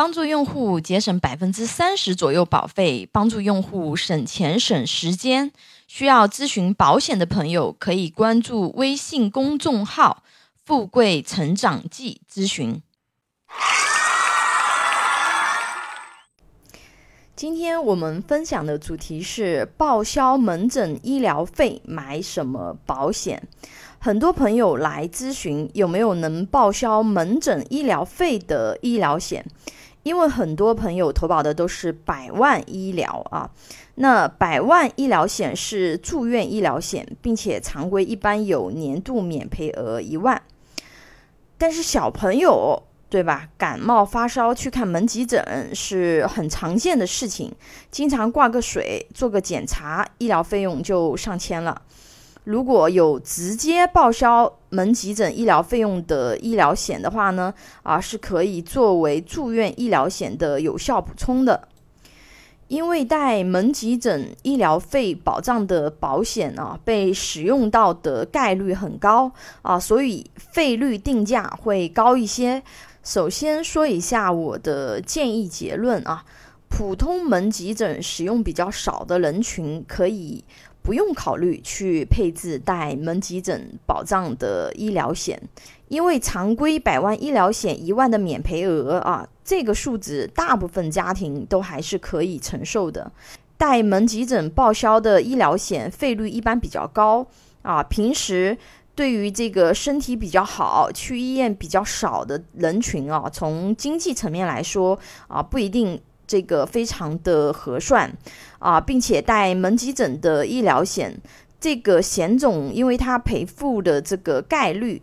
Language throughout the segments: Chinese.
帮助用户节省百分之三十左右保费，帮助用户省钱省时间。需要咨询保险的朋友，可以关注微信公众号“富贵成长记”咨询。今天我们分享的主题是报销门诊医疗费，买什么保险？很多朋友来咨询有没有能报销门诊医疗费的医疗险。因为很多朋友投保的都是百万医疗啊，那百万医疗险是住院医疗险，并且常规一般有年度免赔额一万。但是小朋友对吧？感冒发烧去看门急诊是很常见的事情，经常挂个水、做个检查，医疗费用就上千了。如果有直接报销门急诊医疗费用的医疗险的话呢，啊，是可以作为住院医疗险的有效补充的。因为带门急诊医疗费保障的保险啊，被使用到的概率很高啊，所以费率定价会高一些。首先说一下我的建议结论啊，普通门急诊使用比较少的人群可以。不用考虑去配置带门急诊保障的医疗险，因为常规百万医疗险一万的免赔额啊，这个数字大部分家庭都还是可以承受的。带门急诊报销的医疗险费率一般比较高啊，平时对于这个身体比较好、去医院比较少的人群啊，从经济层面来说啊，不一定。这个非常的合算啊，并且带门急诊的医疗险，这个险种因为它赔付的这个概率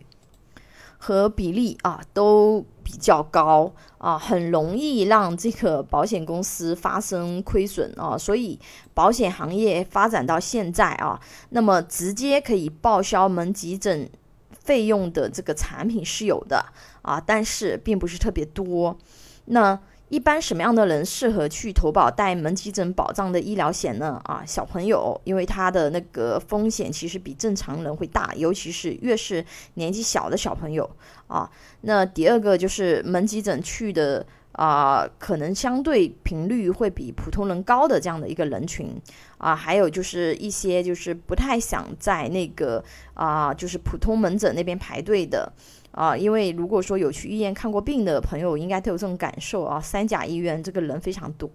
和比例啊都比较高啊，很容易让这个保险公司发生亏损啊，所以保险行业发展到现在啊，那么直接可以报销门急诊费用的这个产品是有的啊，但是并不是特别多，那。一般什么样的人适合去投保带门急诊保障的医疗险呢？啊，小朋友，因为他的那个风险其实比正常人会大，尤其是越是年纪小的小朋友啊。那第二个就是门急诊去的啊，可能相对频率会比普通人高的这样的一个人群啊。还有就是一些就是不太想在那个啊，就是普通门诊那边排队的。啊，因为如果说有去医院看过病的朋友，应该都有这种感受啊。三甲医院这个人非常多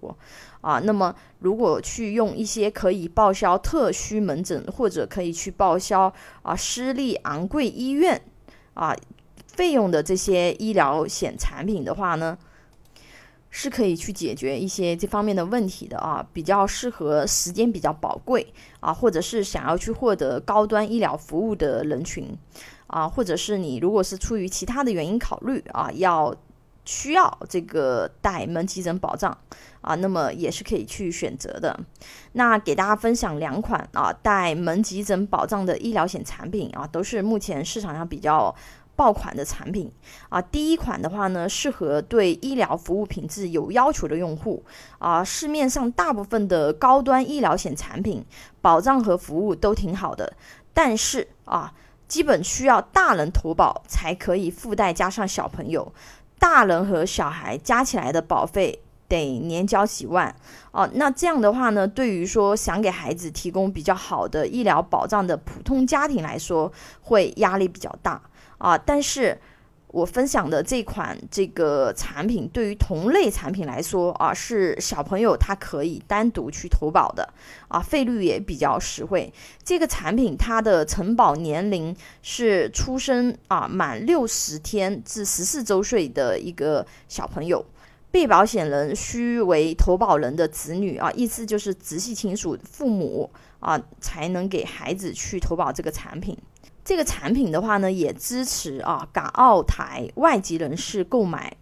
啊。那么，如果去用一些可以报销特需门诊，或者可以去报销啊私立昂贵医院啊费用的这些医疗险产品的话呢，是可以去解决一些这方面的问题的啊。比较适合时间比较宝贵啊，或者是想要去获得高端医疗服务的人群。啊，或者是你如果是出于其他的原因考虑啊，要需要这个带门急诊保障啊，那么也是可以去选择的。那给大家分享两款啊带门急诊保障的医疗险产品啊，都是目前市场上比较爆款的产品啊。第一款的话呢，适合对医疗服务品质有要求的用户啊。市面上大部分的高端医疗险产品保障和服务都挺好的，但是啊。基本需要大人投保才可以附带加上小朋友，大人和小孩加起来的保费得年交几万哦。那这样的话呢，对于说想给孩子提供比较好的医疗保障的普通家庭来说，会压力比较大啊。但是。我分享的这款这个产品，对于同类产品来说啊，是小朋友他可以单独去投保的啊，费率也比较实惠。这个产品它的承保年龄是出生啊满六十天至十四周岁的一个小朋友，被保险人需为投保人的子女啊，意思就是直系亲属父母啊，才能给孩子去投保这个产品。这个产品的话呢，也支持啊港澳台外籍人士购买，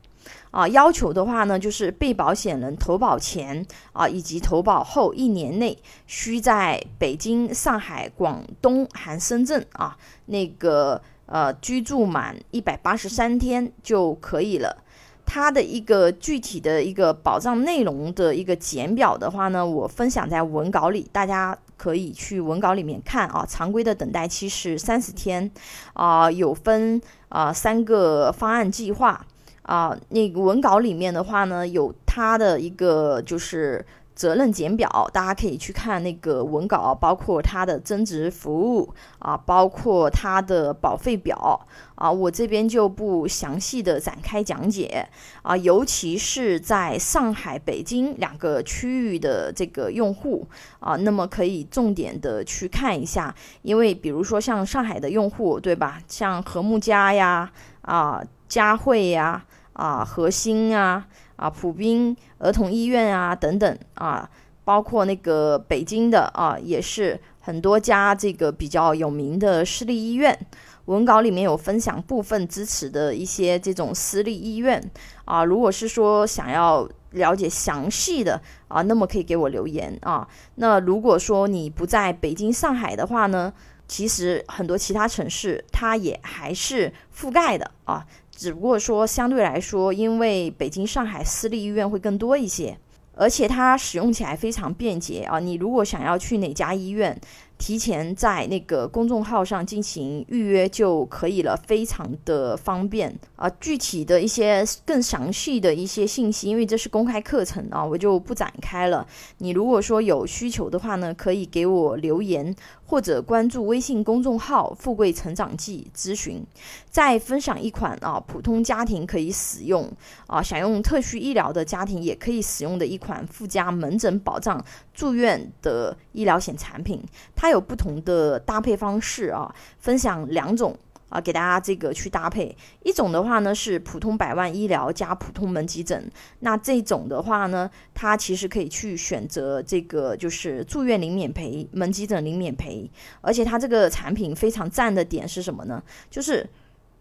啊要求的话呢，就是被保险人投保前啊以及投保后一年内，需在北京、上海、广东含深圳啊那个呃居住满一百八十三天就可以了。它的一个具体的一个保障内容的一个简表的话呢，我分享在文稿里，大家可以去文稿里面看啊。常规的等待期是三十天，啊，有分啊三个方案计划啊，那个文稿里面的话呢，有它的一个就是责任简表，大家可以去看那个文稿，包括它的增值服务啊，包括它的保费表啊，我这边就不详细的展开讲解啊，尤其是在上海、北京两个区域的这个用户啊，那么可以重点的去看一下，因为比如说像上海的用户，对吧？像和睦家呀，啊，佳慧呀。啊，核心啊，啊，普滨儿童医院啊，等等啊，包括那个北京的啊，也是很多家这个比较有名的私立医院。文稿里面有分享部分支持的一些这种私立医院啊，如果是说想要了解详细的啊，那么可以给我留言啊。那如果说你不在北京、上海的话呢，其实很多其他城市它也还是覆盖的啊。只不过说，相对来说，因为北京、上海私立医院会更多一些，而且它使用起来非常便捷啊。你如果想要去哪家医院，提前在那个公众号上进行预约就可以了，非常的方便啊。具体的一些更详细的一些信息，因为这是公开课程啊，我就不展开了。你如果说有需求的话呢，可以给我留言。或者关注微信公众号“富贵成长记”咨询，再分享一款啊，普通家庭可以使用啊，想用特需医疗的家庭也可以使用的一款附加门诊保障住院的医疗险产品，它有不同的搭配方式啊，分享两种。啊，给大家这个去搭配一种的话呢，是普通百万医疗加普通门急诊。那这种的话呢，它其实可以去选择这个就是住院零免赔，门急诊零免赔。而且它这个产品非常赞的点是什么呢？就是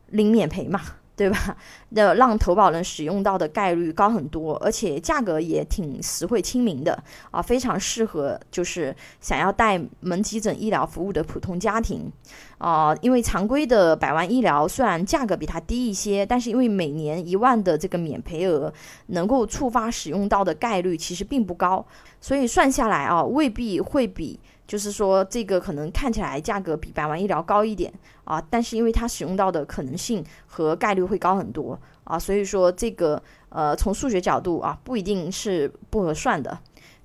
零免赔嘛。对吧？那让投保人使用到的概率高很多，而且价格也挺实惠亲民的啊，非常适合就是想要带门急诊医疗服务的普通家庭啊。因为常规的百万医疗虽然价格比它低一些，但是因为每年一万的这个免赔额，能够触发使用到的概率其实并不高，所以算下来啊，未必会比。就是说，这个可能看起来价格比百万医疗高一点啊，但是因为它使用到的可能性和概率会高很多啊，所以说这个呃，从数学角度啊，不一定是不合算的。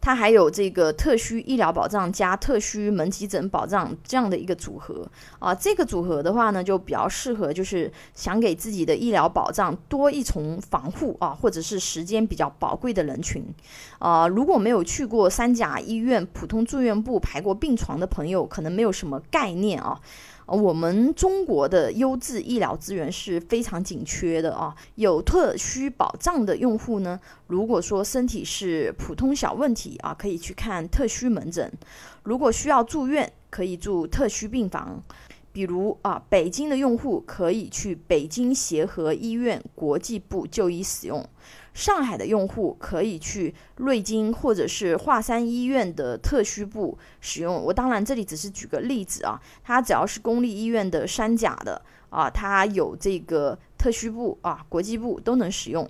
它还有这个特需医疗保障加特需门急诊保障这样的一个组合啊，这个组合的话呢，就比较适合就是想给自己的医疗保障多一重防护啊，或者是时间比较宝贵的人群啊，如果没有去过三甲医院普通住院部排过病床的朋友，可能没有什么概念啊。我们中国的优质医疗资源是非常紧缺的啊！有特需保障的用户呢，如果说身体是普通小问题啊，可以去看特需门诊；如果需要住院，可以住特需病房。比如啊，北京的用户可以去北京协和医院国际部就医使用。上海的用户可以去瑞金或者是华山医院的特需部使用。我当然这里只是举个例子啊，它只要是公立医院的三甲的啊，它有这个特需部啊，国际部都能使用。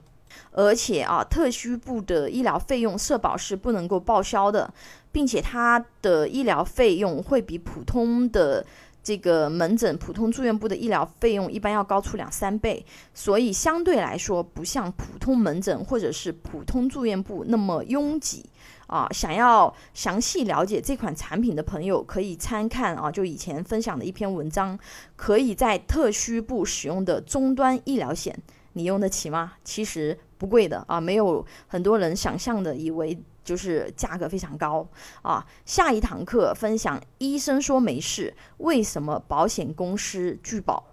而且啊，特需部的医疗费用社保是不能够报销的，并且它的医疗费用会比普通的。这个门诊普通住院部的医疗费用一般要高出两三倍，所以相对来说不像普通门诊或者是普通住院部那么拥挤啊。想要详细了解这款产品的朋友，可以参看啊，就以前分享的一篇文章，可以在特需部使用的终端医疗险，你用得起吗？其实不贵的啊，没有很多人想象的以为。就是价格非常高啊！下一堂课分享，医生说没事，为什么保险公司拒保？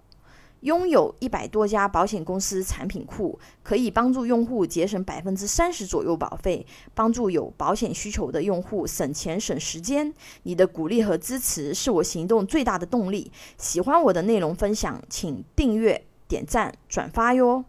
拥有一百多家保险公司产品库，可以帮助用户节省百分之三十左右保费，帮助有保险需求的用户省钱省时间。你的鼓励和支持是我行动最大的动力。喜欢我的内容分享，请订阅、点赞、转发哟。